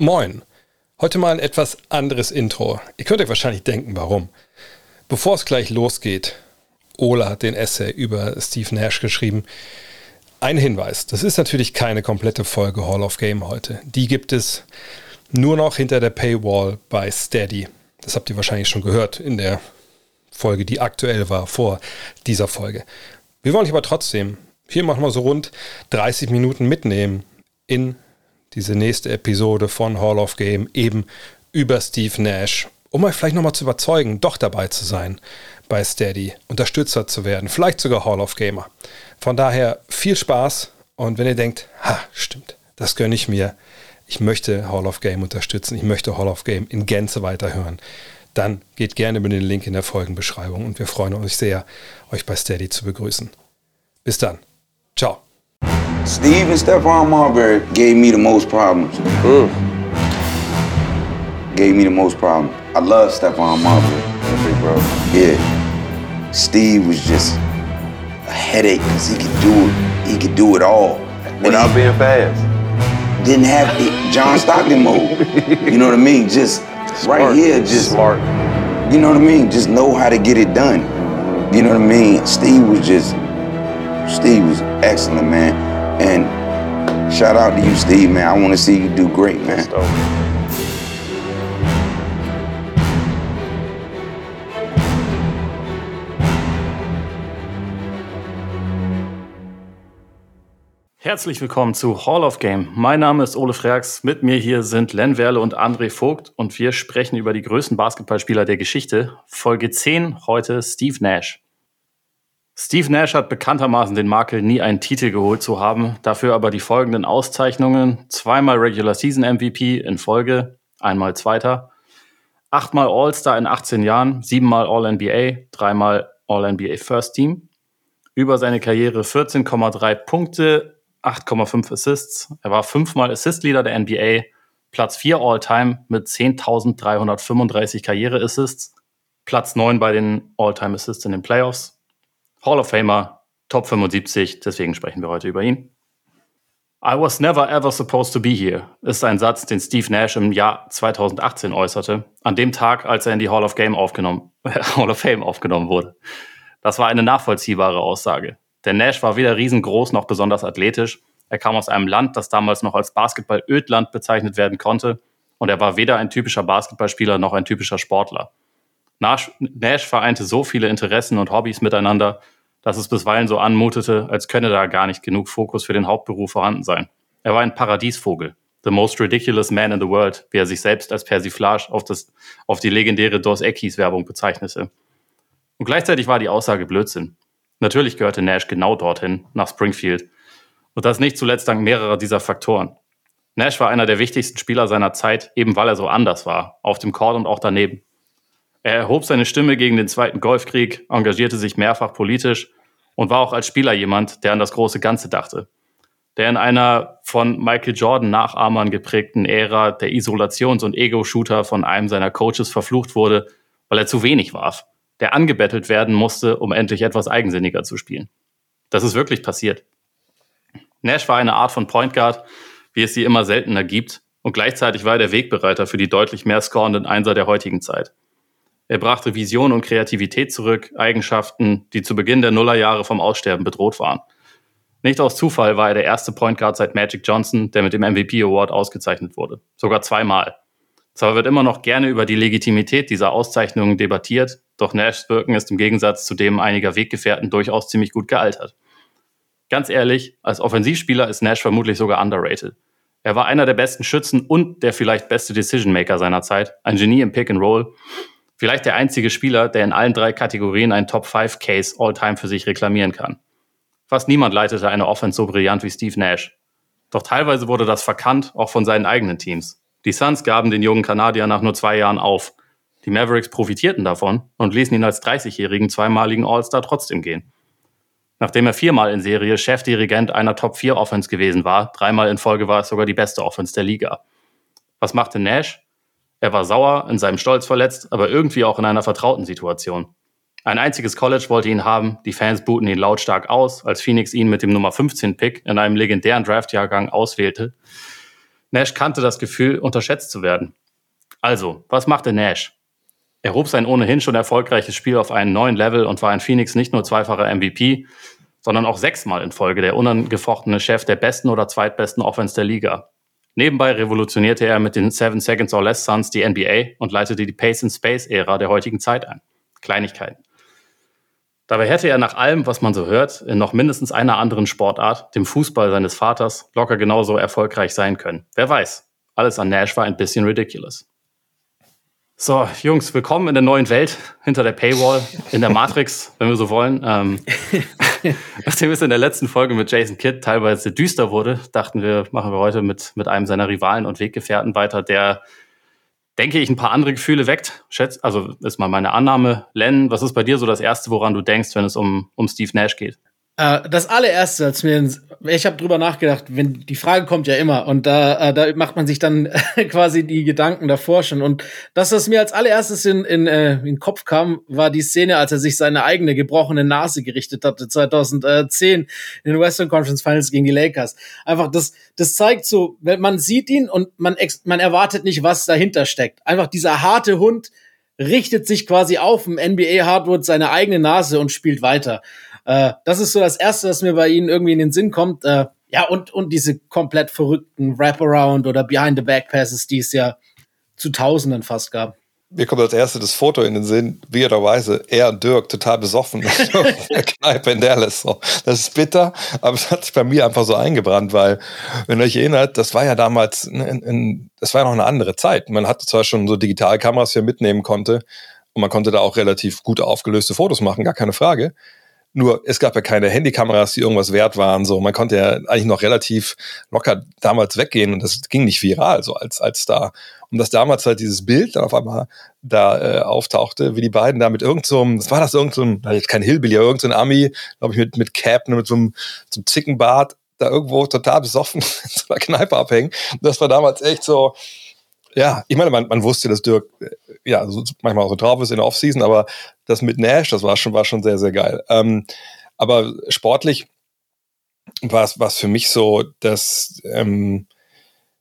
Moin. Heute mal ein etwas anderes Intro. Ihr könnt euch wahrscheinlich denken, warum. Bevor es gleich losgeht, Ola hat den Essay über Steve Nash geschrieben. Ein Hinweis, das ist natürlich keine komplette Folge Hall of Game heute. Die gibt es nur noch hinter der Paywall bei Steady. Das habt ihr wahrscheinlich schon gehört in der Folge, die aktuell war vor dieser Folge. Wir wollen euch aber trotzdem hier machen wir so rund 30 Minuten mitnehmen in diese nächste Episode von Hall of Game eben über Steve Nash, um euch vielleicht nochmal zu überzeugen, doch dabei zu sein bei Steady, Unterstützer zu werden, vielleicht sogar Hall of Gamer. Von daher viel Spaß und wenn ihr denkt, ha, stimmt, das gönne ich mir, ich möchte Hall of Game unterstützen, ich möchte Hall of Game in Gänze weiterhören, dann geht gerne über den Link in der Folgenbeschreibung und wir freuen uns sehr, euch bei Steady zu begrüßen. Bis dann. Ciao. Steve and Stephon Marbury gave me the most problems. Mm. Gave me the most problems. I love Stephon Marbury, big bro. Yeah. Steve was just a headache because he could do it. He could do it all. Without being fast. Didn't have the John Stockton mode. you know what I mean? Just Smart. right here, just Smart. You know what I mean? Just know how to get it done. You know what I mean? Steve was just Steve was excellent, man. And shout out to you, Steve, man. I want to see you do great, man. Herzlich willkommen zu Hall of Game. Mein Name ist Ole Freaks. Mit mir hier sind Len Werle und André Vogt und wir sprechen über die größten Basketballspieler der Geschichte. Folge 10 heute Steve Nash. Steve Nash hat bekanntermaßen den Makel, nie einen Titel geholt zu haben, dafür aber die folgenden Auszeichnungen: zweimal Regular Season MVP in Folge, einmal Zweiter, achtmal All-Star in 18 Jahren, siebenmal All-NBA, dreimal All-NBA First Team. Über seine Karriere 14,3 Punkte, 8,5 Assists. Er war fünfmal Assist-Leader der NBA, Platz 4 All-Time mit 10.335 Karriere-Assists, Platz 9 bei den All-Time Assists in den Playoffs, Hall of Famer, Top 75, deswegen sprechen wir heute über ihn. I was never ever supposed to be here, ist ein Satz, den Steve Nash im Jahr 2018 äußerte, an dem Tag, als er in die Hall of, Game aufgenommen, Hall of Fame aufgenommen wurde. Das war eine nachvollziehbare Aussage. Denn Nash war weder riesengroß noch besonders athletisch. Er kam aus einem Land, das damals noch als Basketball-Ödland bezeichnet werden konnte. Und er war weder ein typischer Basketballspieler noch ein typischer Sportler. Nash, Nash vereinte so viele Interessen und Hobbys miteinander, dass es bisweilen so anmutete, als könne da gar nicht genug Fokus für den Hauptberuf vorhanden sein. Er war ein Paradiesvogel. The most ridiculous man in the world, wie er sich selbst als Persiflage auf, das, auf die legendäre Dos Equis Werbung bezeichnete. Und gleichzeitig war die Aussage Blödsinn. Natürlich gehörte Nash genau dorthin, nach Springfield. Und das nicht zuletzt dank mehrerer dieser Faktoren. Nash war einer der wichtigsten Spieler seiner Zeit, eben weil er so anders war, auf dem Court und auch daneben. Er erhob seine Stimme gegen den Zweiten Golfkrieg, engagierte sich mehrfach politisch und war auch als Spieler jemand, der an das große Ganze dachte. Der in einer von Michael Jordan Nachahmern geprägten Ära der Isolations- und Ego-Shooter von einem seiner Coaches verflucht wurde, weil er zu wenig warf der angebettelt werden musste, um endlich etwas eigensinniger zu spielen. Das ist wirklich passiert. Nash war eine Art von Point Guard, wie es sie immer seltener gibt, und gleichzeitig war er der Wegbereiter für die deutlich mehr scorenden Einser der heutigen Zeit. Er brachte Vision und Kreativität zurück, Eigenschaften, die zu Beginn der Nullerjahre vom Aussterben bedroht waren. Nicht aus Zufall war er der erste Point Guard seit Magic Johnson, der mit dem MVP Award ausgezeichnet wurde. Sogar zweimal. Zwar wird immer noch gerne über die Legitimität dieser Auszeichnungen debattiert, doch Nashs Wirken ist im Gegensatz zu dem einiger Weggefährten durchaus ziemlich gut gealtert. Ganz ehrlich, als Offensivspieler ist Nash vermutlich sogar underrated. Er war einer der besten Schützen und der vielleicht beste Decision Maker seiner Zeit, ein Genie im Pick and Roll, vielleicht der einzige Spieler, der in allen drei Kategorien einen Top 5 Case All-Time für sich reklamieren kann. Fast niemand leitete eine Offense so brillant wie Steve Nash. Doch teilweise wurde das verkannt, auch von seinen eigenen Teams. Die Suns gaben den jungen Kanadier nach nur zwei Jahren auf. Die Mavericks profitierten davon und ließen ihn als 30-jährigen zweimaligen All-Star trotzdem gehen. Nachdem er viermal in Serie Chefdirigent einer Top-4-Offense gewesen war, dreimal in Folge war es sogar die beste Offense der Liga. Was machte Nash? Er war sauer, in seinem Stolz verletzt, aber irgendwie auch in einer vertrauten Situation. Ein einziges College wollte ihn haben, die Fans buhten ihn lautstark aus, als Phoenix ihn mit dem Nummer 15-Pick in einem legendären Draftjahrgang auswählte. Nash kannte das Gefühl, unterschätzt zu werden. Also, was machte Nash? Er hob sein ohnehin schon erfolgreiches Spiel auf einen neuen Level und war in Phoenix nicht nur zweifacher MVP, sondern auch sechsmal in Folge der unangefochtene Chef der besten oder zweitbesten Offense der Liga. Nebenbei revolutionierte er mit den Seven Seconds or Less Suns die NBA und leitete die Pace and Space Ära der heutigen Zeit ein. Kleinigkeiten. Dabei hätte er nach allem, was man so hört, in noch mindestens einer anderen Sportart, dem Fußball seines Vaters, locker genauso erfolgreich sein können. Wer weiß. Alles an Nash war ein bisschen ridiculous. So, Jungs, willkommen in der neuen Welt, hinter der Paywall, in der Matrix, wenn wir so wollen. Ähm, nachdem es in der letzten Folge mit Jason Kidd teilweise düster wurde, dachten wir, machen wir heute mit, mit einem seiner Rivalen und Weggefährten weiter, der, denke ich, ein paar andere Gefühle weckt. Schätz, also ist mal meine Annahme. Len, was ist bei dir so das Erste, woran du denkst, wenn es um, um Steve Nash geht? Äh, das allererste, als mir, ich habe drüber nachgedacht, wenn die Frage kommt ja immer und da, äh, da macht man sich dann quasi die Gedanken davor schon und das, was mir als allererstes in, in, äh, in den Kopf kam, war die Szene, als er sich seine eigene gebrochene Nase gerichtet hatte 2010 in den Western Conference Finals gegen die Lakers. Einfach das, das zeigt so, man sieht ihn und man man erwartet nicht, was dahinter steckt. Einfach dieser harte Hund richtet sich quasi auf dem NBA Hardwood seine eigene Nase und spielt weiter. Äh, das ist so das Erste, was mir bei ihnen irgendwie in den Sinn kommt. Äh, ja, und, und diese komplett verrückten Wraparound oder Behind-the-Back-Passes, die es ja zu Tausenden fast gab. Mir kommt als erstes das Foto in den Sinn, weirderweise, er und Dirk total besoffen in der Kneipe in Dallas. Das ist bitter, aber es hat sich bei mir einfach so eingebrannt, weil, wenn ihr euch erinnert, das war ja damals, in, in, das war ja noch eine andere Zeit. Man hatte zwar schon so Digitalkameras, die man mitnehmen konnte, und man konnte da auch relativ gut aufgelöste Fotos machen, gar keine Frage. Nur es gab ja keine Handykameras, die irgendwas wert waren. So, man konnte ja eigentlich noch relativ locker damals weggehen und das ging nicht viral, so als, als Star. Und dass damals halt dieses Bild dann auf einmal da äh, auftauchte, wie die beiden da mit irgendeinem, so was war das irgendein, so kein Hillbilly, aber irgendein so Ami, glaube ich, mit, mit Cap, mit so einem, so einem Zickenbart, da irgendwo total besoffen in so einer Kneipe abhängen. das war damals echt so, ja, ich meine, man, man wusste, dass Dirk äh, ja so, manchmal auch so drauf ist in der Offseason, aber das mit Nash, das war schon, war schon sehr, sehr geil. Ähm, aber sportlich war es für mich so, dass ähm,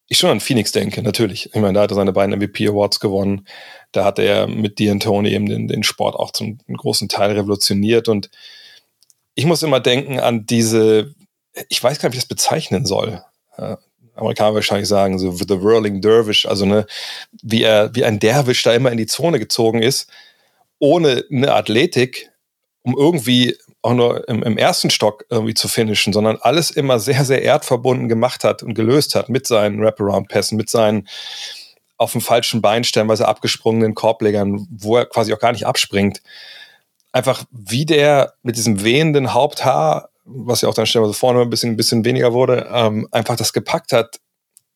ich schon an Phoenix denke, natürlich. Ich meine, da hat er seine beiden MVP Awards gewonnen. Da hat er mit D'Antoni eben den, den Sport auch zum großen Teil revolutioniert. Und ich muss immer denken an diese, ich weiß gar nicht, wie ich das bezeichnen soll. Amerikaner wahrscheinlich sagen, so The Whirling Dervish, also ne, wie er, wie ein Derwisch da immer in die Zone gezogen ist, ohne eine Athletik, um irgendwie auch nur im, im, ersten Stock irgendwie zu finishen, sondern alles immer sehr, sehr erdverbunden gemacht hat und gelöst hat mit seinen Wraparound-Pässen, mit seinen auf dem falschen Bein stellenweise abgesprungenen Korblegern, wo er quasi auch gar nicht abspringt. Einfach wie der mit diesem wehenden Haupthaar was ja auch dann stellenweise vorne ein bisschen, ein bisschen weniger wurde, ähm, einfach das gepackt hat,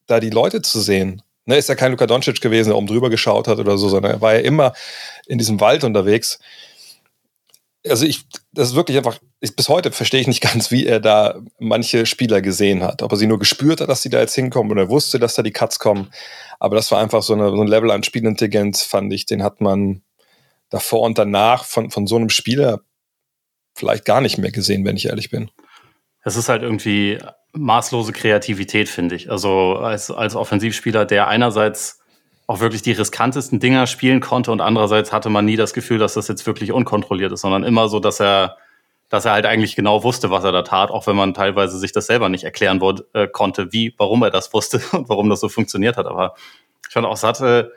da die Leute zu sehen. Ne, ist ja kein Luka Doncic gewesen, der oben drüber geschaut hat oder so, sondern er war ja immer in diesem Wald unterwegs. Also ich, das ist wirklich einfach, ich, bis heute verstehe ich nicht ganz, wie er da manche Spieler gesehen hat. Ob er sie nur gespürt hat, dass sie da jetzt hinkommen oder wusste, dass da die Cuts kommen. Aber das war einfach so, eine, so ein Level an Spielintelligenz, fand ich, den hat man davor und danach von, von so einem Spieler vielleicht gar nicht mehr gesehen, wenn ich ehrlich bin. Es ist halt irgendwie maßlose Kreativität, finde ich. Also als, als Offensivspieler, der einerseits auch wirklich die riskantesten Dinger spielen konnte und andererseits hatte man nie das Gefühl, dass das jetzt wirklich unkontrolliert ist, sondern immer so, dass er, dass er halt eigentlich genau wusste, was er da tat, auch wenn man teilweise sich das selber nicht erklären wurde, äh, konnte, wie, warum er das wusste und warum das so funktioniert hat. Aber ich fand auch Satte,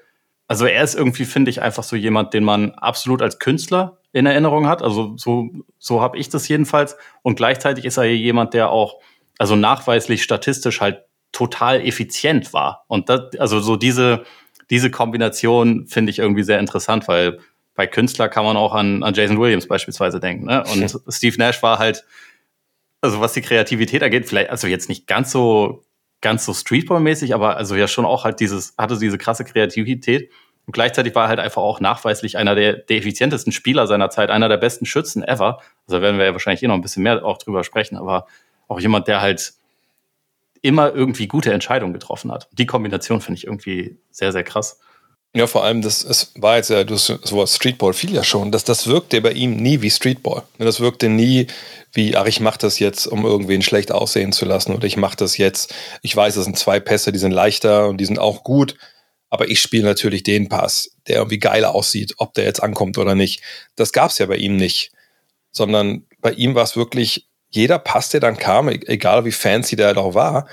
also er ist irgendwie, finde ich, einfach so jemand, den man absolut als Künstler in Erinnerung hat. Also so, so habe ich das jedenfalls. Und gleichzeitig ist er jemand, der auch, also nachweislich statistisch halt total effizient war. Und das, also so diese, diese Kombination finde ich irgendwie sehr interessant, weil bei Künstler kann man auch an, an Jason Williams beispielsweise denken. Ne? Und. Steve Nash war halt, also was die Kreativität angeht, vielleicht, also jetzt nicht ganz so, ganz so Streetball-mäßig, aber also ja schon auch halt dieses, hatte diese krasse Kreativität. Und gleichzeitig war er halt einfach auch nachweislich einer der, der effizientesten Spieler seiner Zeit, einer der besten Schützen ever. Also da werden wir ja wahrscheinlich eh noch ein bisschen mehr auch drüber sprechen, aber auch jemand, der halt immer irgendwie gute Entscheidungen getroffen hat. Die Kombination finde ich irgendwie sehr, sehr krass. Ja, vor allem, das es war jetzt ja, das Wort Streetball fiel ja schon, dass das wirkte bei ihm nie wie Streetball. Das wirkte nie wie, ach, ich mache das jetzt, um irgendwen schlecht aussehen zu lassen oder ich mache das jetzt, ich weiß, das sind zwei Pässe, die sind leichter und die sind auch gut, aber ich spiele natürlich den Pass, der irgendwie geil aussieht, ob der jetzt ankommt oder nicht. Das gab es ja bei ihm nicht, sondern bei ihm war es wirklich, jeder Pass, der dann kam, e-, egal wie fancy der auch war,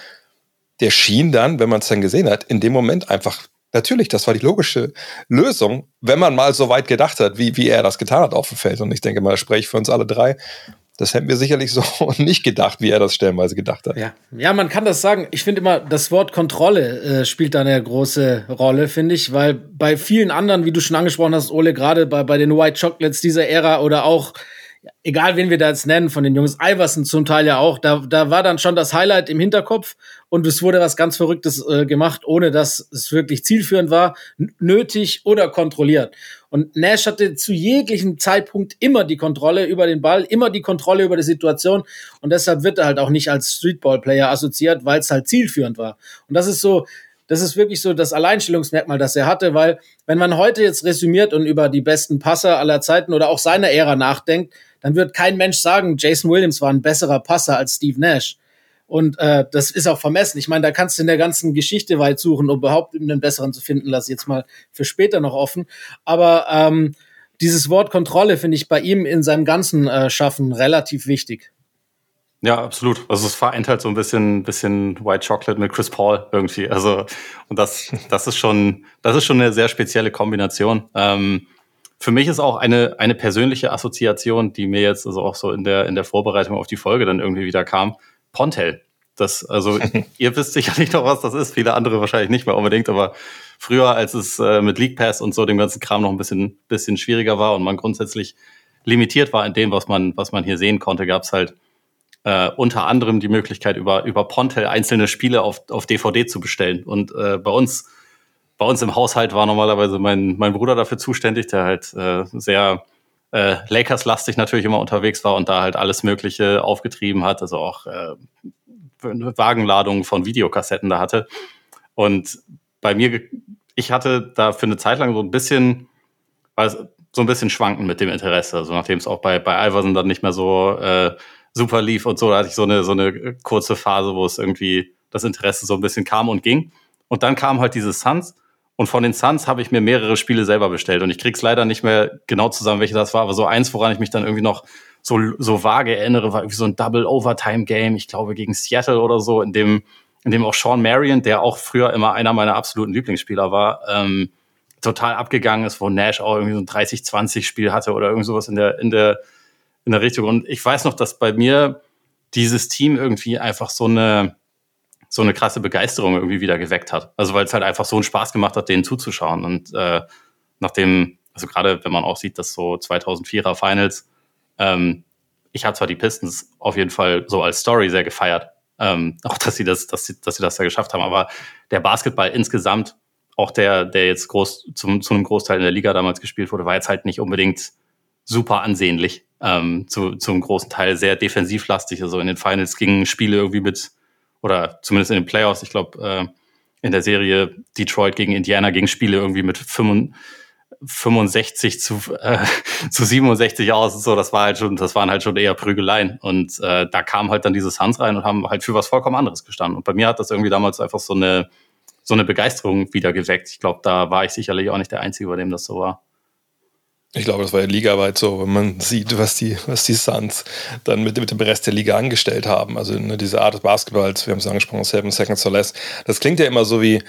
der schien dann, wenn man es dann gesehen hat, in dem Moment einfach Natürlich, das war die logische Lösung, wenn man mal so weit gedacht hat, wie, wie er das getan hat auf dem Feld. Und ich denke mal, das spreche ich für uns alle drei. Das hätten wir sicherlich so nicht gedacht, wie er das stellenweise gedacht hat. Ja, ja man kann das sagen. Ich finde immer, das Wort Kontrolle äh, spielt da eine große Rolle, finde ich, weil bei vielen anderen, wie du schon angesprochen hast, Ole, gerade bei, bei den White Chocolates dieser Ära oder auch egal wen wir da jetzt nennen, von den Jungs, Iverson zum Teil ja auch, da, da war dann schon das Highlight im Hinterkopf und es wurde was ganz Verrücktes äh, gemacht, ohne dass es wirklich zielführend war, nötig oder kontrolliert. Und Nash hatte zu jeglichem Zeitpunkt immer die Kontrolle über den Ball, immer die Kontrolle über die Situation und deshalb wird er halt auch nicht als Streetball-Player assoziiert, weil es halt zielführend war. Und das ist so, das ist wirklich so das Alleinstellungsmerkmal, das er hatte, weil wenn man heute jetzt resümiert und über die besten Passer aller Zeiten oder auch seiner Ära nachdenkt, dann wird kein Mensch sagen, Jason Williams war ein besserer Passer als Steve Nash. Und äh, das ist auch vermessen. Ich meine, da kannst du in der ganzen Geschichte weit suchen, um überhaupt einen besseren zu finden. Lass ich jetzt mal für später noch offen. Aber ähm, dieses Wort Kontrolle finde ich bei ihm in seinem ganzen äh, Schaffen relativ wichtig. Ja, absolut. Also es vereint halt so ein bisschen, bisschen White Chocolate mit Chris Paul irgendwie. Also und das, das ist schon, das ist schon eine sehr spezielle Kombination. Ähm, für mich ist auch eine eine persönliche Assoziation, die mir jetzt also auch so in der in der Vorbereitung auf die Folge dann irgendwie wieder kam. Pontel. Das, also ihr wisst sicherlich noch, was das ist. Viele andere wahrscheinlich nicht mehr unbedingt, aber früher, als es äh, mit League Pass und so dem ganzen Kram noch ein bisschen bisschen schwieriger war und man grundsätzlich limitiert war in dem, was man was man hier sehen konnte, gab es halt äh, unter anderem die Möglichkeit, über, über Pontel einzelne Spiele auf, auf DVD zu bestellen. Und äh, bei uns, bei uns im Haushalt war normalerweise mein, mein Bruder dafür zuständig, der halt äh, sehr äh, Lakers-lastig natürlich immer unterwegs war und da halt alles Mögliche aufgetrieben hat, also auch äh, Wagenladungen von Videokassetten da hatte. Und bei mir, ich hatte da für eine Zeit lang so ein bisschen, also so ein bisschen schwanken mit dem Interesse. Also nachdem es auch bei, bei Iverson dann nicht mehr so äh, super lief und so. Da hatte ich so eine, so eine kurze Phase, wo es irgendwie das Interesse so ein bisschen kam und ging. Und dann kam halt diese Suns. Und von den Suns habe ich mir mehrere Spiele selber bestellt. Und ich krieg's leider nicht mehr genau zusammen, welche das war. Aber so eins, woran ich mich dann irgendwie noch so, so vage erinnere, war irgendwie so ein Double Overtime Game. Ich glaube gegen Seattle oder so, in dem, in dem auch Sean Marion, der auch früher immer einer meiner absoluten Lieblingsspieler war, ähm, total abgegangen ist, wo Nash auch irgendwie so ein 30-20 Spiel hatte oder irgend sowas in der, in der, in der Richtung. Und ich weiß noch, dass bei mir dieses Team irgendwie einfach so eine, so eine krasse Begeisterung irgendwie wieder geweckt hat. Also weil es halt einfach so einen Spaß gemacht hat, denen zuzuschauen. Und äh, nachdem, also gerade wenn man auch sieht, dass so 2004er Finals, ähm, ich habe zwar die Pistons auf jeden Fall so als Story sehr gefeiert, ähm, auch dass sie das, dass sie, dass sie das da geschafft haben, aber der Basketball insgesamt, auch der, der jetzt groß zum, zu einem Großteil in der Liga damals gespielt wurde, war jetzt halt nicht unbedingt super ansehnlich ähm, zu, zum großen Teil sehr defensivlastig. Also in den Finals gingen Spiele irgendwie mit, oder zumindest in den Playoffs, ich glaube, äh, in der Serie Detroit gegen Indiana gingen Spiele irgendwie mit 65 zu, äh, zu 67 aus. So, das war halt schon, das waren halt schon eher Prügeleien. Und äh, da kamen halt dann diese Suns rein und haben halt für was vollkommen anderes gestanden. Und bei mir hat das irgendwie damals einfach so eine, so eine Begeisterung wieder geweckt. Ich glaube, da war ich sicherlich auch nicht der Einzige, bei dem das so war. Ich glaube, das war ja ligaweit so, wenn man sieht, was die, was die Suns dann mit, mit dem Rest der Liga angestellt haben. Also ne, diese Art des Basketballs, wir haben es angesprochen, Seven Seconds or Less. Das klingt ja immer so wie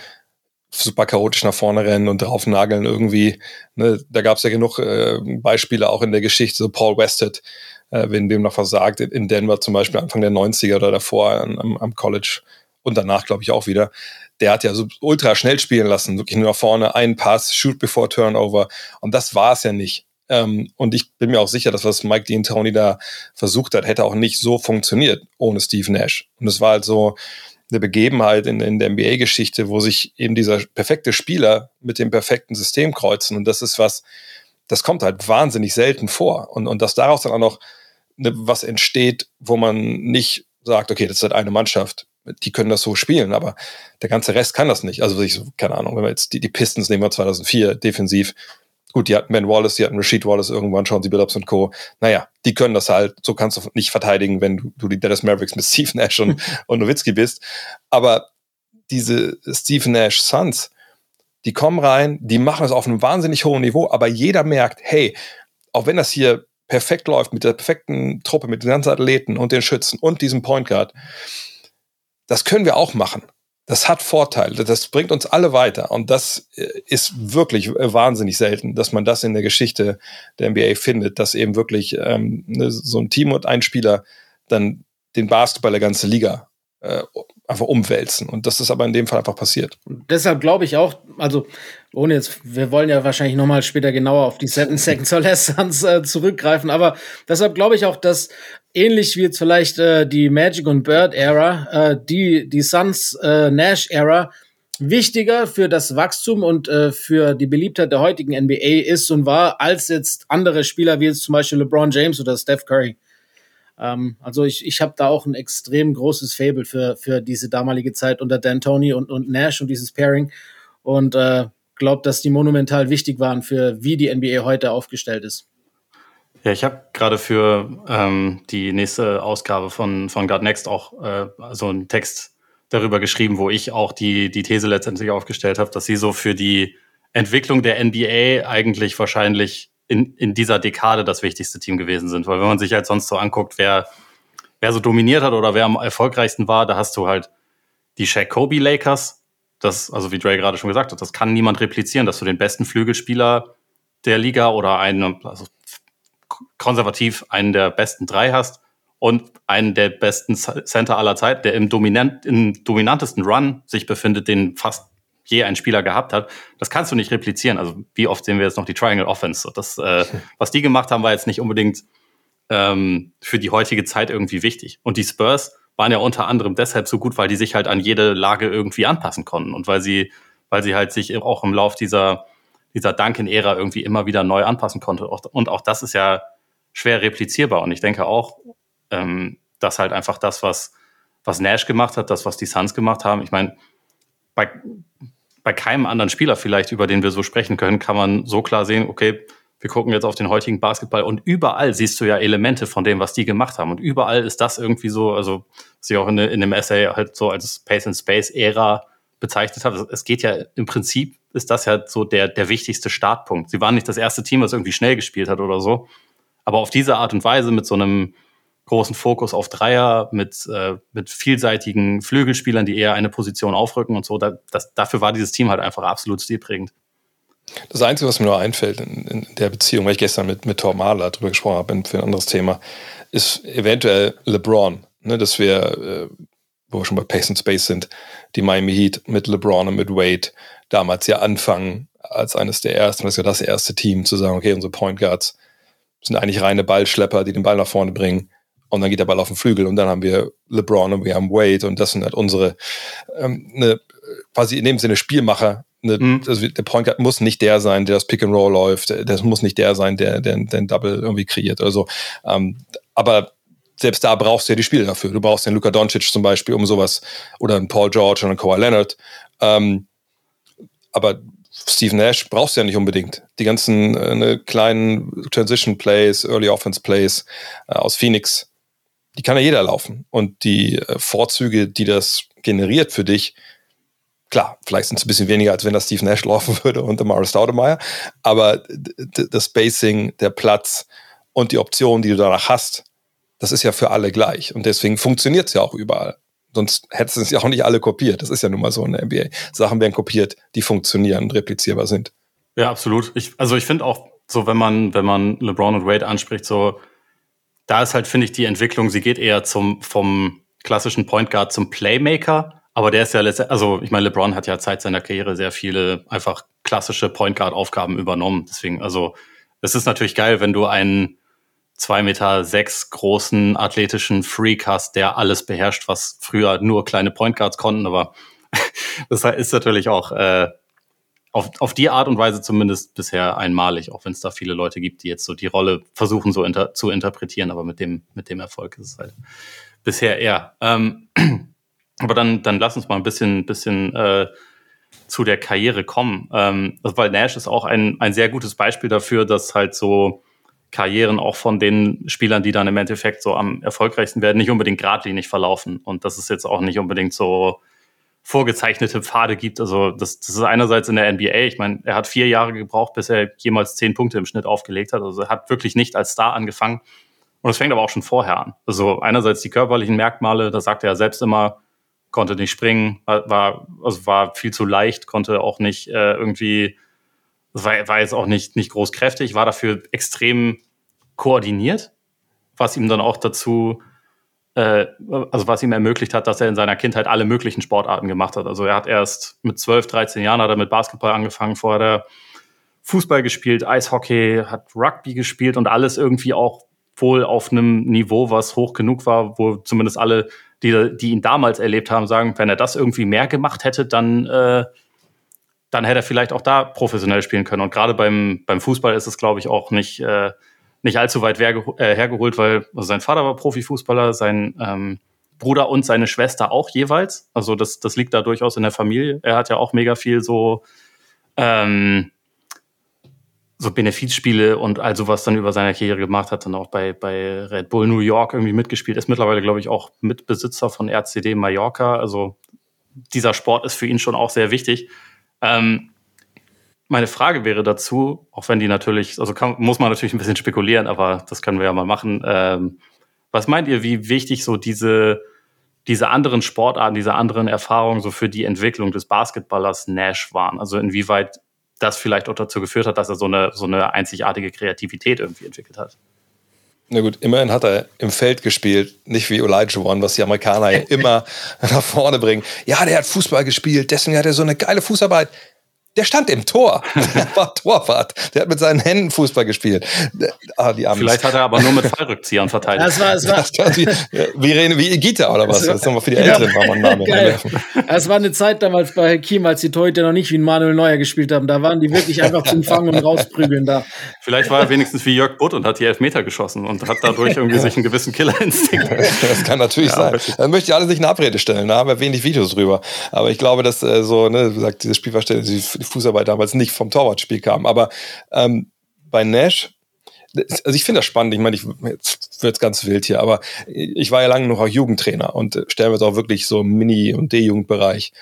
super chaotisch nach vorne rennen und draufnageln irgendwie. Ne, da gab es ja genug äh, Beispiele auch in der Geschichte, so Paul Westhead, äh, wenn dem noch was sagt, in Denver zum Beispiel Anfang der 90er oder davor am, am College und danach, glaube ich, auch wieder der hat ja so ultra schnell spielen lassen, wirklich nur nach vorne, einen Pass, shoot before Turnover. Und das war es ja nicht. Ähm, und ich bin mir auch sicher, dass was Mike Dean Tony da versucht hat, hätte auch nicht so funktioniert ohne Steve Nash. Und es war halt so eine Begebenheit in, in der NBA-Geschichte, wo sich eben dieser perfekte Spieler mit dem perfekten System kreuzen. Und das ist was, das kommt halt wahnsinnig selten vor. Und, und dass daraus dann auch noch eine, was entsteht, wo man nicht sagt, okay, das ist halt eine Mannschaft, die können das so spielen, aber der ganze Rest kann das nicht. Also ich keine Ahnung, wenn wir jetzt die, die Pistons nehmen wir 2004 defensiv, gut, die hatten Ben Wallace, die hatten Rashid Wallace irgendwann, schauen sie Billups und Co. Naja, die können das halt, so kannst du nicht verteidigen, wenn du, du die Dallas Mavericks mit Steve Nash und, und Nowitzki bist. Aber diese Steve Nash Suns, die kommen rein, die machen das auf einem wahnsinnig hohen Niveau, aber jeder merkt, hey, auch wenn das hier perfekt läuft mit der perfekten Truppe, mit den ganzen Athleten und den Schützen und diesem Point Guard, das können wir auch machen. Das hat Vorteile, das bringt uns alle weiter und das äh, ist wirklich äh, wahnsinnig selten, dass man das in der Geschichte der NBA findet, dass eben wirklich ähm, ne, so ein Team und ein Spieler dann den Basketball der ganzen Liga äh, einfach umwälzen. Und das ist aber in dem Fall einfach passiert. Und deshalb glaube ich auch, also ohne jetzt, wir wollen ja wahrscheinlich nochmal später genauer auf die Seven Seconds or äh, zurückgreifen, aber deshalb glaube ich auch, dass ähnlich wie jetzt vielleicht äh, die Magic und Bird Ära, äh, die, die Suns äh, Nash Ära wichtiger für das Wachstum und äh, für die Beliebtheit der heutigen NBA ist und war, als jetzt andere Spieler wie jetzt zum Beispiel LeBron James oder Steph Curry. Ähm, also ich, ich habe da auch ein extrem großes Fable für, für diese damalige Zeit unter Dan Tony und, und Nash und dieses Pairing. Und äh, glaube, dass die monumental wichtig waren für wie die NBA heute aufgestellt ist. Ja, ich habe gerade für ähm, die nächste Ausgabe von, von God Next auch äh, so einen Text darüber geschrieben, wo ich auch die, die These letztendlich aufgestellt habe, dass sie so für die Entwicklung der NBA eigentlich wahrscheinlich in, in dieser Dekade das wichtigste Team gewesen sind. Weil wenn man sich halt sonst so anguckt, wer, wer so dominiert hat oder wer am erfolgreichsten war, da hast du halt die Shaq Kobe Lakers. Das, also wie Dre gerade schon gesagt hat, das kann niemand replizieren, dass du den besten Flügelspieler der Liga oder einen, also konservativ einen der besten drei hast und einen der besten Center aller Zeit, der im, dominant, im dominantesten Run sich befindet, den fast je ein Spieler gehabt hat, das kannst du nicht replizieren. Also wie oft sehen wir jetzt noch die Triangle Offense? Das, äh, was die gemacht haben, war jetzt nicht unbedingt ähm, für die heutige Zeit irgendwie wichtig. Und die Spurs waren ja unter anderem deshalb so gut, weil die sich halt an jede Lage irgendwie anpassen konnten und weil sie, weil sie halt sich auch im Lauf dieser, dieser Duncan-Ära irgendwie immer wieder neu anpassen konnte. Und auch das ist ja schwer replizierbar. Und ich denke auch, ähm, dass halt einfach das, was, was Nash gemacht hat, das, was die Suns gemacht haben, ich meine, bei, bei keinem anderen Spieler vielleicht, über den wir so sprechen können, kann man so klar sehen, okay, wir gucken jetzt auf den heutigen Basketball und überall siehst du ja Elemente von dem, was die gemacht haben. Und überall ist das irgendwie so, also sie auch in, in dem Essay halt so als Pace and Space Ära bezeichnet hat. Es geht ja im Prinzip ist das ja so der, der wichtigste Startpunkt. Sie waren nicht das erste Team, was irgendwie schnell gespielt hat oder so. Aber auf diese Art und Weise mit so einem, großen Fokus auf Dreier mit, äh, mit vielseitigen Flügelspielern, die eher eine Position aufrücken und so. Da, das, dafür war dieses Team halt einfach absolut stilprägend. Das Einzige, was mir nur einfällt in, in der Beziehung, weil ich gestern mit, mit Thor Mahler darüber gesprochen habe, für ein anderes Thema, ist eventuell LeBron. Ne, dass wir, äh, wo wir schon bei Pace and Space sind, die Miami Heat mit LeBron und mit Wade damals ja anfangen, als eines der ersten, das ist ja das erste Team, zu sagen, okay, unsere Point Guards sind eigentlich reine Ballschlepper, die den Ball nach vorne bringen und dann geht der Ball auf den Flügel und dann haben wir LeBron und wir haben Wade und das sind halt unsere ähm, ne, quasi in dem Sinne Spielmacher. Ne, mhm. also der Point Guard muss nicht der sein, der das Pick and Roll läuft. Das muss nicht der sein, der den Double irgendwie kreiert oder so. Ähm, aber selbst da brauchst du ja die Spiele dafür. Du brauchst den Luka Doncic zum Beispiel um sowas oder einen Paul George oder einen Kawhi Leonard. Ähm, aber Steve Nash brauchst du ja nicht unbedingt. Die ganzen äh, ne, kleinen Transition Plays, Early Offense Plays äh, aus Phoenix, die kann ja jeder laufen. Und die äh, Vorzüge, die das generiert für dich, klar, vielleicht sind es ein bisschen weniger, als wenn das Steve Nash laufen würde und der Maris Staudemeyer, aber das Spacing, der Platz und die Optionen, die du danach hast, das ist ja für alle gleich. Und deswegen funktioniert es ja auch überall. Sonst hätten es ja auch nicht alle kopiert. Das ist ja nun mal so in der NBA. Sachen werden kopiert, die funktionieren und replizierbar sind. Ja, absolut. Ich, also ich finde auch so, wenn man, wenn man LeBron und Wade anspricht, so da ist halt, finde ich, die Entwicklung, sie geht eher zum, vom klassischen Point Guard zum Playmaker. Aber der ist ja letztendlich, also ich meine, LeBron hat ja Zeit seiner Karriere sehr viele einfach klassische Point Guard Aufgaben übernommen. Deswegen, also es ist natürlich geil, wenn du einen zwei Meter sechs großen athletischen Freak hast, der alles beherrscht, was früher nur kleine Point Guards konnten. Aber das ist natürlich auch äh, auf, auf die Art und Weise zumindest bisher einmalig, auch wenn es da viele Leute gibt, die jetzt so die Rolle versuchen so inter, zu interpretieren, aber mit dem, mit dem Erfolg ist es halt bisher eher. Ähm, Aber dann, dann lass uns mal ein bisschen, bisschen äh, zu der Karriere kommen. Ähm, also, weil Nash ist auch ein, ein sehr gutes Beispiel dafür, dass halt so Karrieren auch von den Spielern, die dann im Endeffekt so am erfolgreichsten werden, nicht unbedingt geradlinig verlaufen. Und das ist jetzt auch nicht unbedingt so vorgezeichnete Pfade gibt. Also das, das ist einerseits in der NBA. Ich meine, er hat vier Jahre gebraucht, bis er jemals zehn Punkte im Schnitt aufgelegt hat. Also er hat wirklich nicht als Star angefangen. Und es fängt aber auch schon vorher an. Also einerseits die körperlichen Merkmale, da sagt er ja selbst immer, konnte nicht springen, war, also war viel zu leicht, konnte auch nicht äh, irgendwie, war, war jetzt auch nicht, nicht groß kräftig, war dafür extrem koordiniert, was ihm dann auch dazu äh, also was ihm ermöglicht hat, dass er in seiner Kindheit alle möglichen Sportarten gemacht hat. Also er hat erst mit 12, 13 Jahren hat er mit Basketball angefangen, vorher hat er Fußball gespielt, Eishockey, hat Rugby gespielt und alles irgendwie auch wohl auf einem Niveau, was hoch genug war, wo zumindest alle, die, die ihn damals erlebt haben, sagen, wenn er das irgendwie mehr gemacht hätte, dann, äh, dann hätte er vielleicht auch da professionell spielen können. Und gerade beim, beim Fußball ist es, glaube ich, auch nicht, äh, nicht allzu weit äh, hergeholt, weil also sein Vater war Profifußballer, sein ähm, Bruder und seine Schwester auch jeweils. Also das, das liegt da durchaus in der Familie. Er hat ja auch mega viel so, ähm, so Benefizspiele und all sowas dann über seine Karriere gemacht hat, dann auch bei, bei Red Bull New York irgendwie mitgespielt, ist mittlerweile, glaube ich, auch Mitbesitzer von RCD Mallorca. Also dieser Sport ist für ihn schon auch sehr wichtig. Ähm, meine Frage wäre dazu, auch wenn die natürlich, also kann, muss man natürlich ein bisschen spekulieren, aber das können wir ja mal machen. Ähm, was meint ihr, wie wichtig so diese, diese anderen Sportarten, diese anderen Erfahrungen so für die Entwicklung des Basketballers Nash waren? Also inwieweit das vielleicht auch dazu geführt hat, dass er so eine, so eine einzigartige Kreativität irgendwie entwickelt hat? Na gut, immerhin hat er im Feld gespielt, nicht wie Elijah One, was die Amerikaner ja immer nach vorne bringen. Ja, der hat Fußball gespielt, deswegen hat er so eine geile Fußarbeit. Der stand im Tor. Der war Torwart. Der hat mit seinen Händen Fußball gespielt. Ah, die Vielleicht hat er aber nur mit Fallrückziehern verteidigt. Das war, das war, das war wie, wie, wie Igita oder was? Das, war, das nochmal für die Älteren ja. mal Name Es war eine Zeit damals bei Kim, als die Torhüter noch nicht wie ein Manuel Neuer gespielt haben. Da waren die wirklich einfach zum Fangen und rausprügeln da. Vielleicht war er wenigstens wie Jörg Butt und hat die Elfmeter geschossen und hat dadurch irgendwie sich einen gewissen Killerinstinkt. Das kann natürlich ja, sein. Dann möchte ich alle sich eine Abrede stellen. Da haben wir wenig Videos drüber. Aber ich glaube, dass äh, so, ne, wie gesagt, diese Spielverständnis, die Fußarbeit damals nicht vom Torwartspiel kam. Aber ähm, bei Nash, also ich finde das spannend. Ich meine, ich jetzt wird's ganz wild hier, aber ich war ja lange noch auch Jugendtrainer und stellen wir es auch wirklich so Mini- und D-Jugendbereich.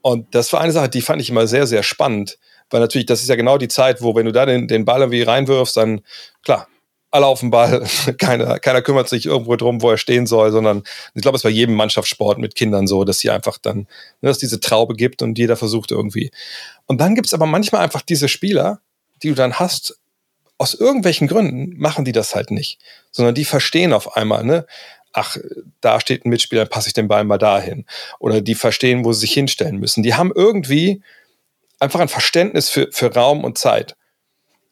Und das war eine Sache, die fand ich immer sehr, sehr spannend, weil natürlich, das ist ja genau die Zeit, wo, wenn du da den, den Ball irgendwie reinwirfst, dann, klar, alle auf den Ball, keiner, keiner kümmert sich irgendwo drum, wo er stehen soll, sondern ich glaube, es ist bei jedem Mannschaftssport mit Kindern so, dass sie einfach dann, ne, dass es diese Traube gibt und jeder versucht irgendwie. Und dann gibt es aber manchmal einfach diese Spieler, die du dann hast, aus irgendwelchen Gründen machen die das halt nicht, sondern die verstehen auf einmal, ne, ach, da steht ein Mitspieler, passe ich den Ball mal dahin. Oder die verstehen, wo sie sich hinstellen müssen. Die haben irgendwie einfach ein Verständnis für, für Raum und Zeit.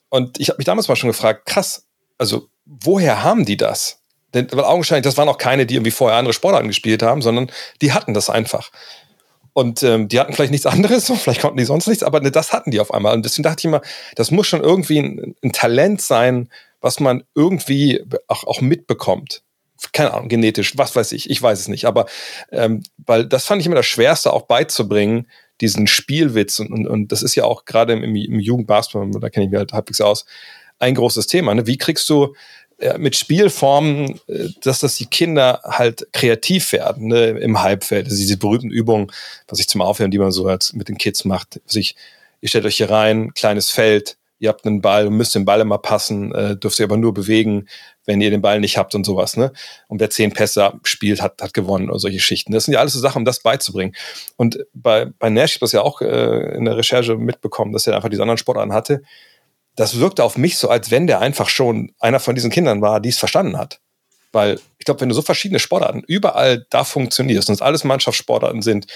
Und ich habe mich damals mal schon gefragt, krass, also woher haben die das? Denn, weil augenscheinlich, das waren auch keine, die irgendwie vorher andere Sportarten gespielt haben, sondern die hatten das einfach. Und ähm, die hatten vielleicht nichts anderes, vielleicht konnten die sonst nichts, aber ne, das hatten die auf einmal. Und deswegen dachte ich immer, das muss schon irgendwie ein, ein Talent sein, was man irgendwie auch, auch mitbekommt. Keine Ahnung, genetisch, was weiß ich, ich weiß es nicht. Aber ähm, weil das fand ich immer das Schwerste auch beizubringen, diesen Spielwitz. Und, und, und das ist ja auch gerade im, im Jugendbasketball, da kenne ich mich halt halbwegs aus, ein großes Thema. Ne? Wie kriegst du äh, mit Spielformen, äh, dass das die Kinder halt kreativ werden ne? im Halbfeld? Also diese berühmten Übungen, was ich zum Aufhören, die man so als mit den Kids macht. Also ich, ihr stellt euch hier rein, kleines Feld, ihr habt einen Ball, müsst den Ball immer passen, äh, dürft ihr aber nur bewegen, wenn ihr den Ball nicht habt und sowas. Ne? Und wer zehn Pässe spielt, hat, hat gewonnen oder solche Schichten. Das sind ja alles so Sachen, um das beizubringen. Und bei, bei Nash, ich das ja auch äh, in der Recherche mitbekommen, dass er einfach diese anderen Sportarten hatte das wirkte auf mich so, als wenn der einfach schon einer von diesen Kindern war, die es verstanden hat. Weil ich glaube, wenn du so verschiedene Sportarten überall da funktionierst und es alles Mannschaftssportarten sind,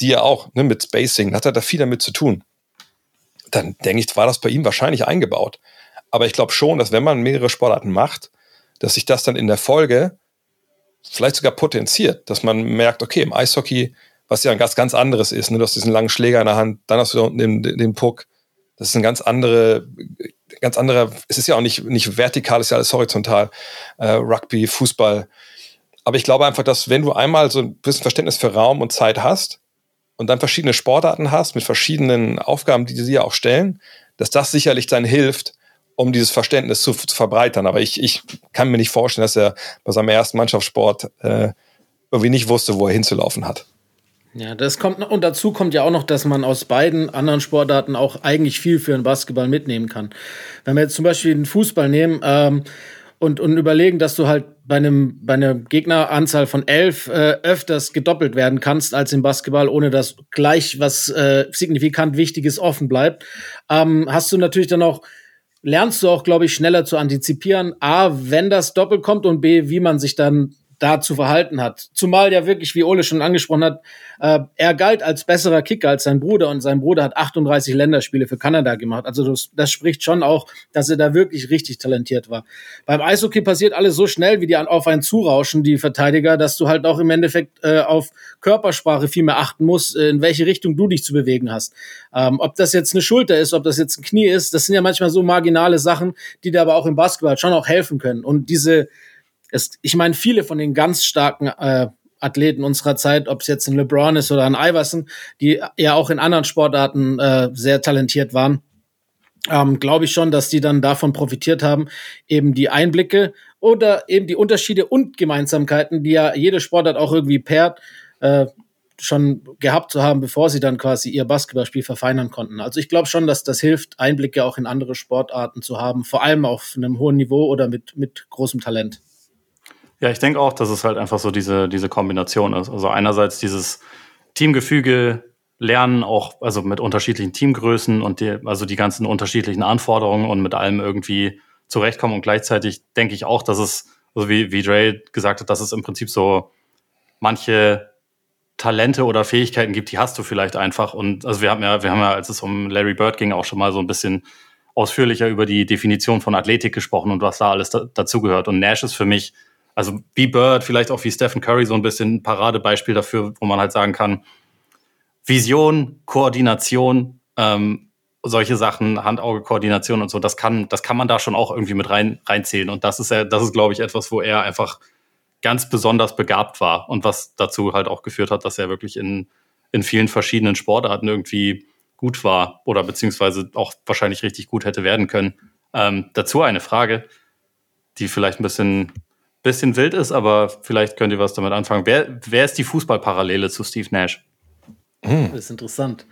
die ja auch ne, mit Spacing, hat er da viel damit zu tun, dann denke ich, war das bei ihm wahrscheinlich eingebaut. Aber ich glaube schon, dass wenn man mehrere Sportarten macht, dass sich das dann in der Folge vielleicht sogar potenziert, dass man merkt, okay, im Eishockey, was ja ein ganz, ganz anderes ist, ne, du hast diesen langen Schläger in der Hand, dann hast du unten den, den Puck, das ist ein ganz andere, ganz anderer, es ist ja auch nicht, nicht vertikal, es ist ja alles horizontal. Äh, Rugby, Fußball. Aber ich glaube einfach, dass wenn du einmal so ein bisschen Verständnis für Raum und Zeit hast und dann verschiedene Sportarten hast mit verschiedenen Aufgaben, die sie ja auch stellen, dass das sicherlich dann hilft, um dieses Verständnis zu, zu verbreitern. Aber ich, ich kann mir nicht vorstellen, dass er bei seinem ersten Mannschaftssport äh, irgendwie nicht wusste, wo er hinzulaufen hat. Ja, das kommt und dazu kommt ja auch noch, dass man aus beiden anderen Sportarten auch eigentlich viel für den Basketball mitnehmen kann. Wenn wir jetzt zum Beispiel den Fußball nehmen ähm, und, und überlegen, dass du halt bei einem bei einer Gegneranzahl von elf äh, öfters gedoppelt werden kannst als im Basketball, ohne dass gleich was äh, signifikant Wichtiges offen bleibt, ähm, hast du natürlich dann auch lernst du auch, glaube ich, schneller zu antizipieren. A, wenn das Doppel kommt und B, wie man sich dann da zu verhalten hat. Zumal ja wirklich, wie Ole schon angesprochen hat, äh, er galt als besserer Kicker als sein Bruder und sein Bruder hat 38 Länderspiele für Kanada gemacht. Also das, das spricht schon auch, dass er da wirklich richtig talentiert war. Beim Eishockey passiert alles so schnell, wie die auf einen zurauschen, die Verteidiger, dass du halt auch im Endeffekt äh, auf Körpersprache viel mehr achten musst, in welche Richtung du dich zu bewegen hast. Ähm, ob das jetzt eine Schulter ist, ob das jetzt ein Knie ist, das sind ja manchmal so marginale Sachen, die dir aber auch im Basketball schon auch helfen können. Und diese es, ich meine, viele von den ganz starken äh, Athleten unserer Zeit, ob es jetzt ein LeBron ist oder ein Iverson, die ja auch in anderen Sportarten äh, sehr talentiert waren, ähm, glaube ich schon, dass die dann davon profitiert haben, eben die Einblicke oder eben die Unterschiede und Gemeinsamkeiten, die ja jede Sportart auch irgendwie pairt, äh, schon gehabt zu haben, bevor sie dann quasi ihr Basketballspiel verfeinern konnten. Also ich glaube schon, dass das hilft, Einblicke auch in andere Sportarten zu haben, vor allem auf einem hohen Niveau oder mit, mit großem Talent. Ja, ich denke auch, dass es halt einfach so diese, diese Kombination ist. Also einerseits dieses Teamgefüge lernen, auch also mit unterschiedlichen Teamgrößen und die, also die ganzen unterschiedlichen Anforderungen und mit allem irgendwie zurechtkommen. Und gleichzeitig denke ich auch, dass es, also wie, wie Dre gesagt hat, dass es im Prinzip so manche Talente oder Fähigkeiten gibt, die hast du vielleicht einfach. Und also wir haben ja, wir haben ja, als es um Larry Bird ging, auch schon mal so ein bisschen ausführlicher über die Definition von Athletik gesprochen und was da alles da, dazugehört. Und Nash ist für mich also wie Bird, vielleicht auch wie Stephen Curry so ein bisschen ein Paradebeispiel dafür, wo man halt sagen kann, Vision, Koordination, ähm, solche Sachen, Hand-Auge-Koordination und so, das kann, das kann man da schon auch irgendwie mit rein, reinzählen. Und das ist ja, das ist, glaube ich, etwas, wo er einfach ganz besonders begabt war und was dazu halt auch geführt hat, dass er wirklich in, in vielen verschiedenen Sportarten irgendwie gut war oder beziehungsweise auch wahrscheinlich richtig gut hätte werden können. Ähm, dazu eine Frage, die vielleicht ein bisschen bisschen wild ist, aber vielleicht könnt ihr was damit anfangen. Wer, wer ist die Fußballparallele zu Steve Nash? Hm. Das ist interessant.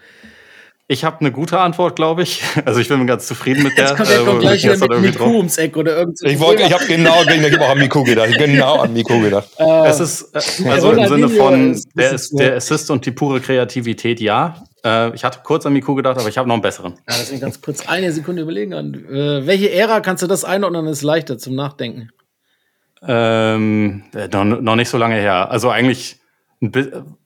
Ich habe eine gute Antwort, glaube ich. Also ich bin ganz zufrieden mit der. Jetzt kommt äh, gleich wieder mit Miku ums Eck oder irgendwas. Ich, wollte, ich habe genau, ich habe auch an Miku gedacht. Genau an Miku gedacht. Äh, es ist äh, also im Sinne von der, ist, der Assist und die pure Kreativität, ja. Äh, ich hatte kurz an Miku gedacht, aber ich habe noch einen besseren. Ja, deswegen ganz kurz eine Sekunde überlegen. An, äh, welche Ära kannst du das einordnen? Das ist leichter zum Nachdenken. Ähm, äh, noch, noch nicht so lange her. Also eigentlich ein bisschen,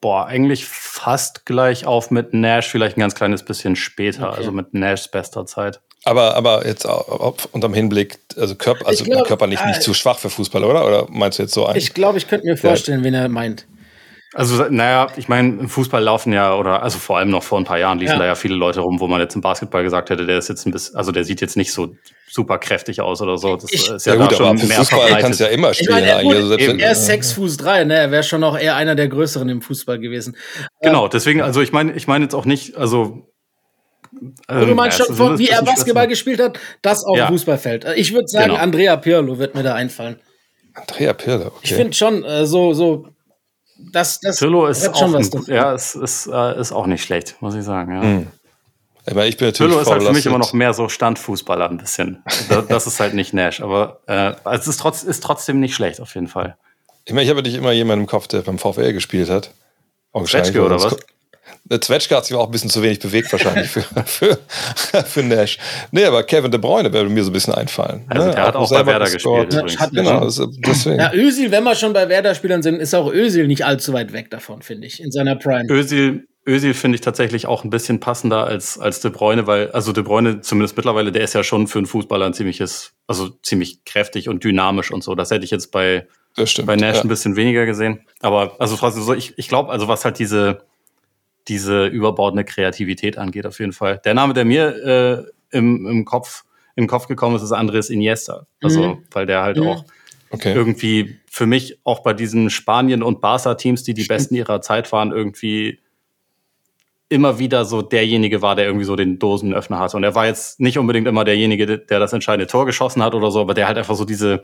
boah, eigentlich fast gleich auf mit Nash, vielleicht ein ganz kleines bisschen später, okay. also mit Nashs bester Zeit. Aber, aber jetzt unterm Hinblick, also, Körper, also glaub, körperlich äh, nicht zu schwach für Fußball, oder? Oder meinst du jetzt so einen? Ich glaube, ich könnte mir vorstellen, wen er meint. Also, naja, ich meine, im Fußball laufen ja, oder also vor allem noch vor ein paar Jahren liefen ja. da ja viele Leute rum, wo man jetzt im Basketball gesagt hätte, der ist jetzt ein bisschen, also der sieht jetzt nicht so super kräftig aus oder so. Das ich, ist ja, ja gut, da schon mehr Fußball kannst du ja immer spielen. Ich meine, er, also er ist sechs Fuß drei, ne? Er wäre schon noch eher einer der größeren im Fußball gewesen. Genau, deswegen, also ich meine, ich meine jetzt auch nicht, also ähm, du meinst schon, von, wie er Basketball gespielt hat, das auf ja. Fußballfeld. Ich würde sagen, genau. Andrea Pirlo wird mir da einfallen. Andrea Pirlo, okay. Ich finde schon, äh, so, so das, das Pirlo ist auch, schon was ein, ja, es ist, äh, ist auch nicht schlecht, muss ich sagen. Ja. Mhm. Aber ich bin natürlich Pirlo ist halt für mich immer noch mehr so Standfußballer ein bisschen. das, das ist halt nicht Nash, aber äh, es ist, trotz, ist trotzdem nicht schlecht auf jeden Fall. Ich meine, ich habe nicht immer jemanden im Kopf, der beim VfL gespielt hat. Zwetschge oder was? Zwetschge hat sich auch ein bisschen zu wenig bewegt wahrscheinlich für, für, für Nash. Nee, aber Kevin De Bruyne würde mir so ein bisschen einfallen. Also ne? der hat auch, bei Werder gespielt. Genau, also deswegen. Ja, Özil, wenn wir schon bei Werder-Spielern sind, ist auch Özil nicht allzu weit weg davon, finde ich, in seiner Prime. Özil, Özil finde ich tatsächlich auch ein bisschen passender als, als De Bruyne, weil, also De Bruyne zumindest mittlerweile, der ist ja schon für einen Fußballer ein ziemliches, also ziemlich kräftig und dynamisch und so. Das hätte ich jetzt bei, stimmt, bei Nash ja. ein bisschen weniger gesehen. Aber, also, also ich, ich glaube, also was halt diese, diese überbordene Kreativität angeht, auf jeden Fall. Der Name, der mir äh, im, im Kopf im Kopf gekommen ist, ist Andres Iniesta. Also, mhm. weil der halt mhm. auch okay. irgendwie für mich auch bei diesen Spanien- und Barca-Teams, die die besten ihrer Zeit waren, irgendwie immer wieder so derjenige war, der irgendwie so den Dosenöffner hatte. Und er war jetzt nicht unbedingt immer derjenige, der das entscheidende Tor geschossen hat oder so, aber der halt einfach so diese,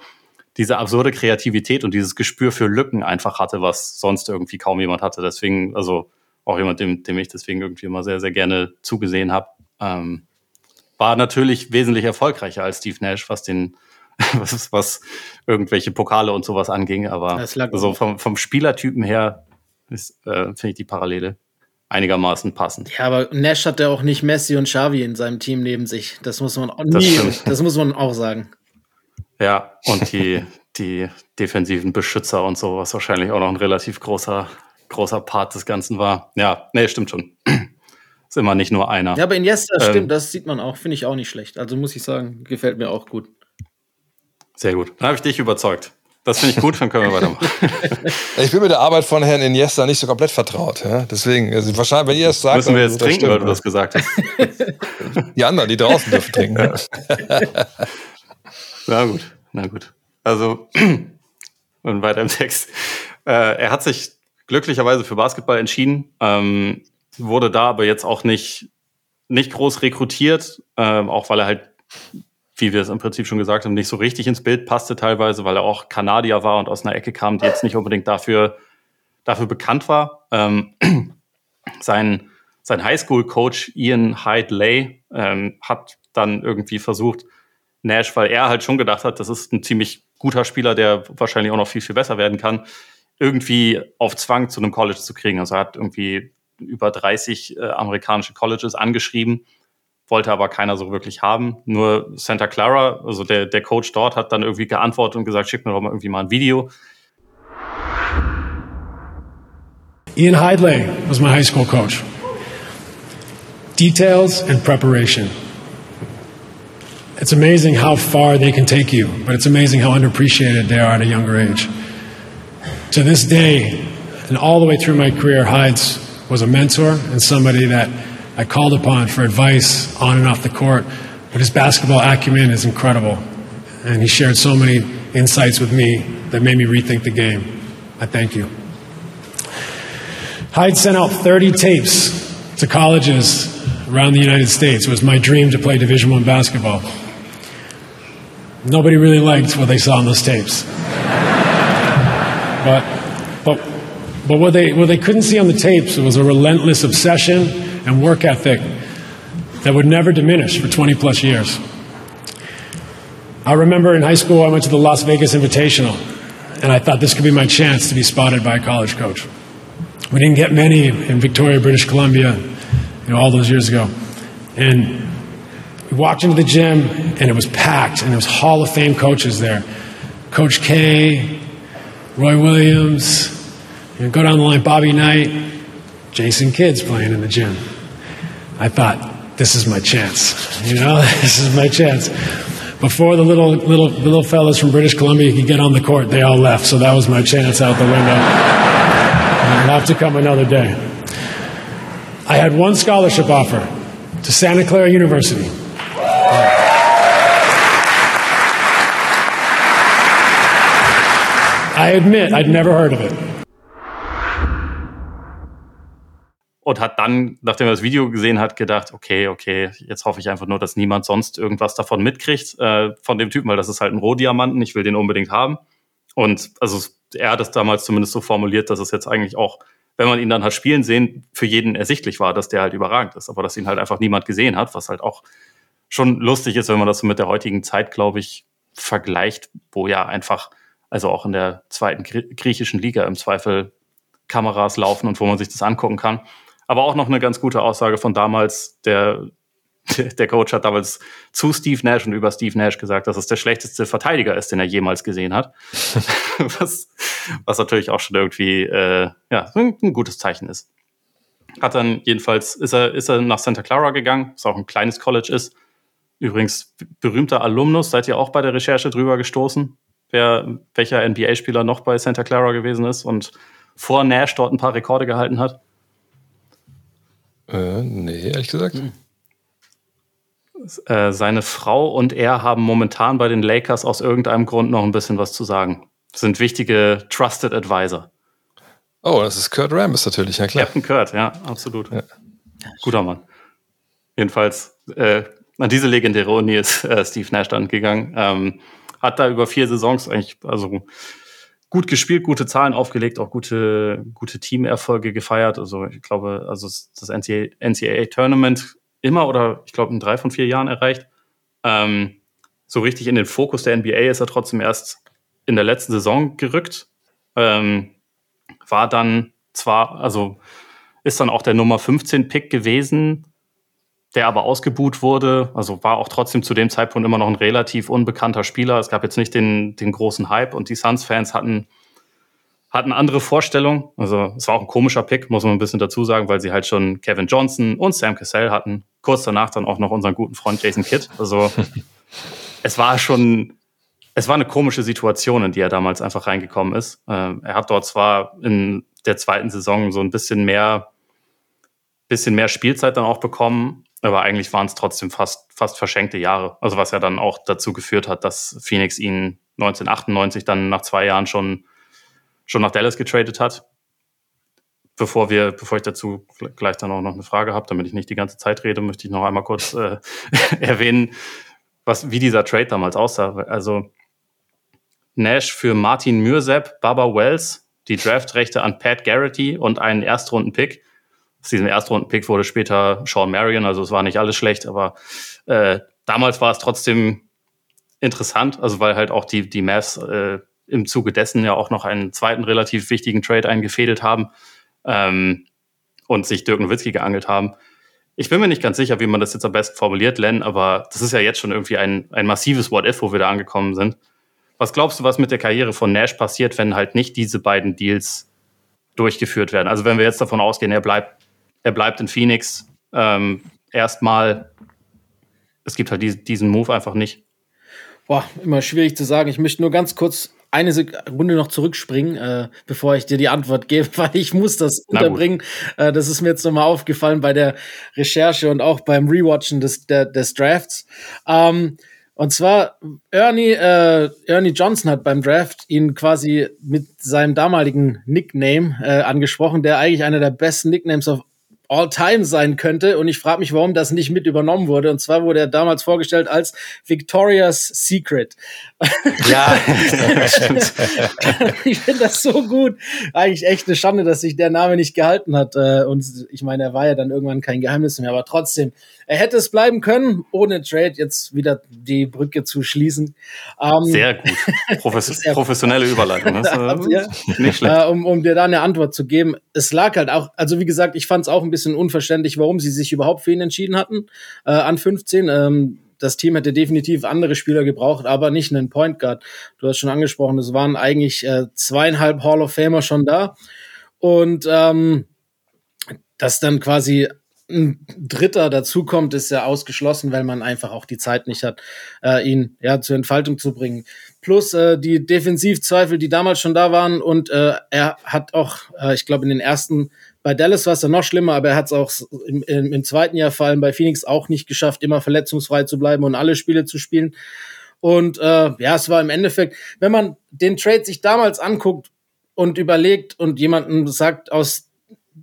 diese absurde Kreativität und dieses Gespür für Lücken einfach hatte, was sonst irgendwie kaum jemand hatte. Deswegen, also auch jemand, dem, dem ich deswegen irgendwie immer sehr, sehr gerne zugesehen habe. Ähm, war natürlich wesentlich erfolgreicher als Steve Nash, was den, was, was irgendwelche Pokale und sowas anging. Aber so vom, vom Spielertypen her ist, äh, finde ich die Parallele einigermaßen passend. Ja, aber Nash hat ja auch nicht Messi und Xavi in seinem Team neben sich. Das muss man auch nie, das, das muss man auch sagen. Ja, und die, die defensiven Beschützer und so, was wahrscheinlich auch noch ein relativ großer, großer Part des Ganzen war. Ja, nee, stimmt schon. Ist immer nicht nur einer. Ja, aber Iniesta ähm, stimmt, das sieht man auch, finde ich auch nicht schlecht. Also muss ich sagen, gefällt mir auch gut. Sehr gut. Dann habe ich dich überzeugt. Das finde ich gut, dann können wir weitermachen. ich bin mit der Arbeit von Herrn Iniesta nicht so komplett vertraut. Ja? Deswegen, also wahrscheinlich, wenn ihr es sagt. Müssen wir jetzt trinken, stimmt, weil du das gesagt hast. Die anderen, die draußen dürfen trinken. na gut, na gut. Also, und weiter im Text. Äh, er hat sich glücklicherweise für Basketball entschieden, ähm, wurde da aber jetzt auch nicht, nicht groß rekrutiert, äh, auch weil er halt wie wir es im Prinzip schon gesagt haben, nicht so richtig ins Bild passte teilweise, weil er auch Kanadier war und aus einer Ecke kam, die jetzt nicht unbedingt dafür, dafür bekannt war. Ähm, sein sein Highschool-Coach Ian Hyde Lay ähm, hat dann irgendwie versucht, Nash, weil er halt schon gedacht hat, das ist ein ziemlich guter Spieler, der wahrscheinlich auch noch viel, viel besser werden kann, irgendwie auf Zwang zu einem College zu kriegen. Also er hat irgendwie über 30 äh, amerikanische Colleges angeschrieben wollte aber keiner so wirklich haben. Nur Santa Clara, also der, der Coach dort, hat dann irgendwie geantwortet und gesagt, schick mir doch mal irgendwie mal ein Video. Ian Hidley was my high school coach. Details and preparation. It's amazing how far they can take you, but it's amazing how underappreciated they are at a younger age. To this day, and all the way through my career, Hides was a mentor and somebody that I called upon for advice on and off the court. But his basketball acumen is incredible. And he shared so many insights with me that made me rethink the game. I thank you. Hyde sent out 30 tapes to colleges around the United States. It was my dream to play Division One basketball. Nobody really liked what they saw on those tapes. But, but, but what, they, what they couldn't see on the tapes was a relentless obsession and work ethic that would never diminish for 20 plus years. I remember in high school, I went to the Las Vegas Invitational, and I thought this could be my chance to be spotted by a college coach. We didn't get many in Victoria, British Columbia, you know, all those years ago. And we walked into the gym, and it was packed, and there was Hall of Fame coaches there. Coach K, Roy Williams, you know, go down the line, Bobby Knight, Jason Kidd's playing in the gym. I thought, this is my chance. You know, this is my chance. Before the little little little fellas from British Columbia could get on the court, they all left. So that was my chance out the window. I'll have to come another day. I had one scholarship offer to Santa Clara University. I admit I'd never heard of it. und hat dann, nachdem er das Video gesehen hat, gedacht, okay, okay, jetzt hoffe ich einfach nur, dass niemand sonst irgendwas davon mitkriegt äh, von dem Typen, weil das ist halt ein Rohdiamanten, ich will den unbedingt haben. Und also er hat es damals zumindest so formuliert, dass es jetzt eigentlich auch, wenn man ihn dann hat spielen sehen, für jeden ersichtlich war, dass der halt überragend ist, aber dass ihn halt einfach niemand gesehen hat, was halt auch schon lustig ist, wenn man das so mit der heutigen Zeit, glaube ich, vergleicht, wo ja einfach, also auch in der zweiten griechischen Liga im Zweifel Kameras laufen und wo man sich das angucken kann. Aber auch noch eine ganz gute Aussage von damals, der, der Coach hat damals zu Steve Nash und über Steve Nash gesagt, dass es der schlechteste Verteidiger ist, den er jemals gesehen hat. was, was natürlich auch schon irgendwie äh, ja, ein gutes Zeichen ist. Hat dann jedenfalls, ist er, ist er nach Santa Clara gegangen, was auch ein kleines College ist. Übrigens, berühmter Alumnus, seid ihr auch bei der Recherche drüber gestoßen, wer, welcher NBA-Spieler noch bei Santa Clara gewesen ist und vor Nash dort ein paar Rekorde gehalten hat? Äh, nee, ehrlich gesagt. Hm. Äh, seine Frau und er haben momentan bei den Lakers aus irgendeinem Grund noch ein bisschen was zu sagen. Sind wichtige Trusted Advisor. Oh, das ist Kurt Rambis natürlich, ja klar. Captain Kurt, ja, absolut. Ja. Guter Mann. Jedenfalls, äh, an diese legendäre Uni ist äh, Steve Nash dann gegangen. Ähm, hat da über vier Saisons eigentlich, also gut gespielt, gute Zahlen aufgelegt, auch gute, gute Teamerfolge gefeiert. Also ich glaube, also das NCAA-Tournament immer oder ich glaube in drei von vier Jahren erreicht. Ähm, so richtig in den Fokus der NBA ist er trotzdem erst in der letzten Saison gerückt. Ähm, war dann zwar, also ist dann auch der Nummer 15 Pick gewesen, der aber ausgebuht wurde. Also war auch trotzdem zu dem Zeitpunkt immer noch ein relativ unbekannter Spieler. Es gab jetzt nicht den, den großen Hype und die Suns-Fans hatten, hatten andere Vorstellungen. Also es war auch ein komischer Pick, muss man ein bisschen dazu sagen, weil sie halt schon Kevin Johnson und Sam Cassell hatten. Kurz danach dann auch noch unseren guten Freund Jason Kidd. Also es war schon, es war eine komische Situation, in die er damals einfach reingekommen ist. Ähm, er hat dort zwar in der zweiten Saison so ein bisschen mehr, bisschen mehr Spielzeit dann auch bekommen, aber eigentlich waren es trotzdem fast, fast verschenkte Jahre. Also was ja dann auch dazu geführt hat, dass Phoenix ihn 1998 dann nach zwei Jahren schon, schon nach Dallas getradet hat. Bevor wir, bevor ich dazu gleich dann auch noch eine Frage habe, damit ich nicht die ganze Zeit rede, möchte ich noch einmal kurz äh, erwähnen, was, wie dieser Trade damals aussah. Also Nash für Martin Mürsep, Baba Wells, die Draftrechte an Pat Garrity und einen Erstrunden-Pick aus diesem Erstrunden-Pick wurde später Sean Marion, also es war nicht alles schlecht, aber äh, damals war es trotzdem interessant, also weil halt auch die, die Mavs äh, im Zuge dessen ja auch noch einen zweiten relativ wichtigen Trade eingefädelt haben ähm, und sich Dirk Nowitzki geangelt haben. Ich bin mir nicht ganz sicher, wie man das jetzt am besten formuliert, Len, aber das ist ja jetzt schon irgendwie ein, ein massives What-If, wo wir da angekommen sind. Was glaubst du, was mit der Karriere von Nash passiert, wenn halt nicht diese beiden Deals durchgeführt werden? Also wenn wir jetzt davon ausgehen, er bleibt er bleibt in Phoenix. Ähm, erstmal, es gibt halt die, diesen Move einfach nicht. Boah, immer schwierig zu sagen. Ich möchte nur ganz kurz eine Sekunde noch zurückspringen, äh, bevor ich dir die Antwort gebe, weil ich muss das unterbringen. Äh, das ist mir jetzt nochmal aufgefallen bei der Recherche und auch beim Rewatchen des, der, des Drafts. Ähm, und zwar Ernie, äh, Ernie Johnson hat beim Draft ihn quasi mit seinem damaligen Nickname äh, angesprochen, der eigentlich einer der besten Nicknames of All-Time sein könnte. Und ich frage mich, warum das nicht mit übernommen wurde. Und zwar wurde er damals vorgestellt als Victoria's Secret. Ja, stimmt. ich finde das so gut. Eigentlich echt eine Schande, dass sich der Name nicht gehalten hat. Äh, und ich meine, er war ja dann irgendwann kein Geheimnis mehr. Aber trotzdem, er hätte es bleiben können, ohne Trade jetzt wieder die Brücke zu schließen. Ähm, Sehr gut. Profes professionelle Überleitung. Das, äh, ja. Nicht schlecht. Äh, um, um dir da eine Antwort zu geben. Es lag halt auch, also wie gesagt, ich fand es auch ein bisschen unverständlich, warum sie sich überhaupt für ihn entschieden hatten äh, an 15. Ähm, das Team hätte definitiv andere Spieler gebraucht, aber nicht einen Point Guard. Du hast schon angesprochen, es waren eigentlich äh, zweieinhalb Hall of Famer schon da. Und ähm, dass dann quasi ein Dritter dazukommt, ist ja ausgeschlossen, weil man einfach auch die Zeit nicht hat, äh, ihn ja zur Entfaltung zu bringen. Plus äh, die Defensivzweifel, die damals schon da waren und äh, er hat auch, äh, ich glaube in den ersten bei Dallas war es dann noch schlimmer, aber er hat es auch im, im, im, zweiten Jahr vor allem bei Phoenix auch nicht geschafft, immer verletzungsfrei zu bleiben und alle Spiele zu spielen. Und äh, ja, es war im Endeffekt, wenn man den Trade sich damals anguckt und überlegt und jemanden sagt aus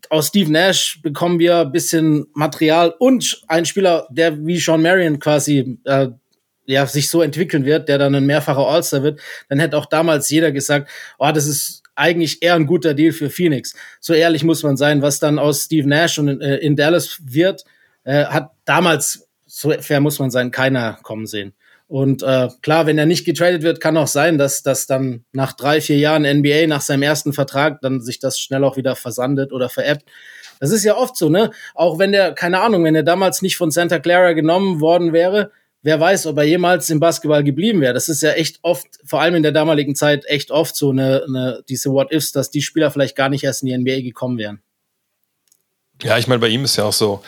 aus Steve Nash bekommen wir ein bisschen Material und ein Spieler, der wie Sean Marion quasi äh, ja, sich so entwickeln wird, der dann ein mehrfacher All-Star wird, dann hätte auch damals jeder gesagt, oh, das ist eigentlich eher ein guter Deal für Phoenix. So ehrlich muss man sein, was dann aus Steve Nash und in, äh, in Dallas wird, äh, hat damals, so fair muss man sein, keiner kommen sehen. Und äh, klar, wenn er nicht getradet wird, kann auch sein, dass das dann nach drei, vier Jahren NBA, nach seinem ersten Vertrag, dann sich das schnell auch wieder versandet oder veräppt. Das ist ja oft so, ne? Auch wenn der, keine Ahnung, wenn er damals nicht von Santa Clara genommen worden wäre, wer weiß, ob er jemals im Basketball geblieben wäre. Das ist ja echt oft, vor allem in der damaligen Zeit, echt oft so eine, eine diese What-Ifs, dass die Spieler vielleicht gar nicht erst in die NBA gekommen wären. Ja, ich meine, bei ihm ist ja auch so,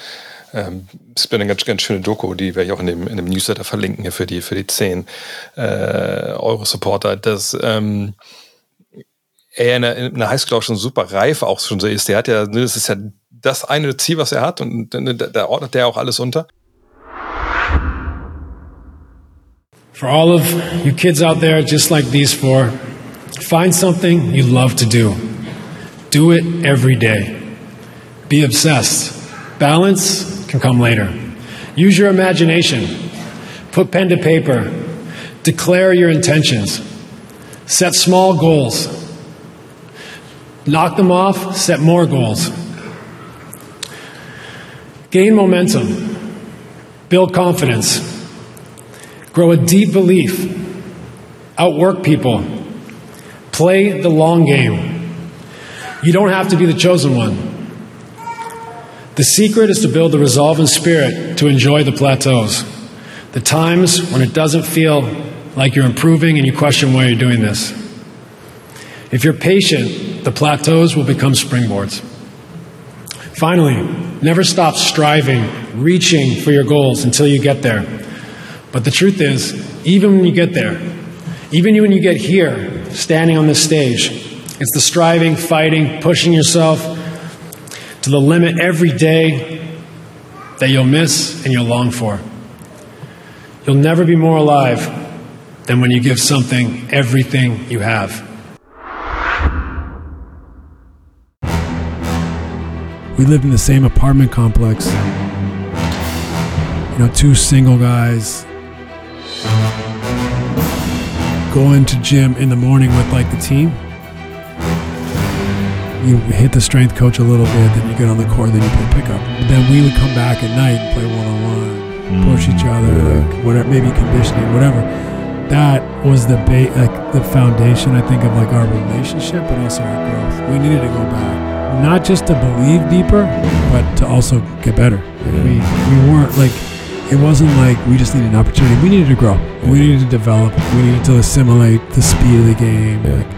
ähm, es wäre eine ganz, ganz schöne Doku, die werde ich auch in dem, in dem Newsletter verlinken hier für die, für die 10 äh, Euro-Supporter, dass ähm, er in der, in der Highschool auch schon super reif auch schon so ist. Der hat ja, das ist ja das eine Ziel, was er hat und da ordnet der auch alles unter. For all of you kids out there, just like these four, find something you love to do. Do it every day. Be obsessed. Balance can come later. Use your imagination. Put pen to paper. Declare your intentions. Set small goals. Knock them off, set more goals. Gain momentum. Build confidence. Grow a deep belief. Outwork people. Play the long game. You don't have to be the chosen one. The secret is to build the resolve and spirit to enjoy the plateaus, the times when it doesn't feel like you're improving and you question why you're doing this. If you're patient, the plateaus will become springboards. Finally, never stop striving, reaching for your goals until you get there. But the truth is, even when you get there, even when you get here, standing on this stage, it's the striving, fighting, pushing yourself to the limit every day that you'll miss and you'll long for. You'll never be more alive than when you give something everything you have. We lived in the same apartment complex. You know, two single guys going to gym in the morning with like the team. You hit the strength coach a little bit, then you get on the court, then you play pickup. But then we would come back at night and play one on one, push each mm, other, like whatever, maybe conditioning, whatever. That was the ba- like the foundation, I think, of like our relationship, but also our growth. We needed to go back, not just to believe deeper, but to also get better. We we weren't like it wasn't like we just needed an opportunity. We needed to grow. We needed to develop. We needed to assimilate the speed of the game. Like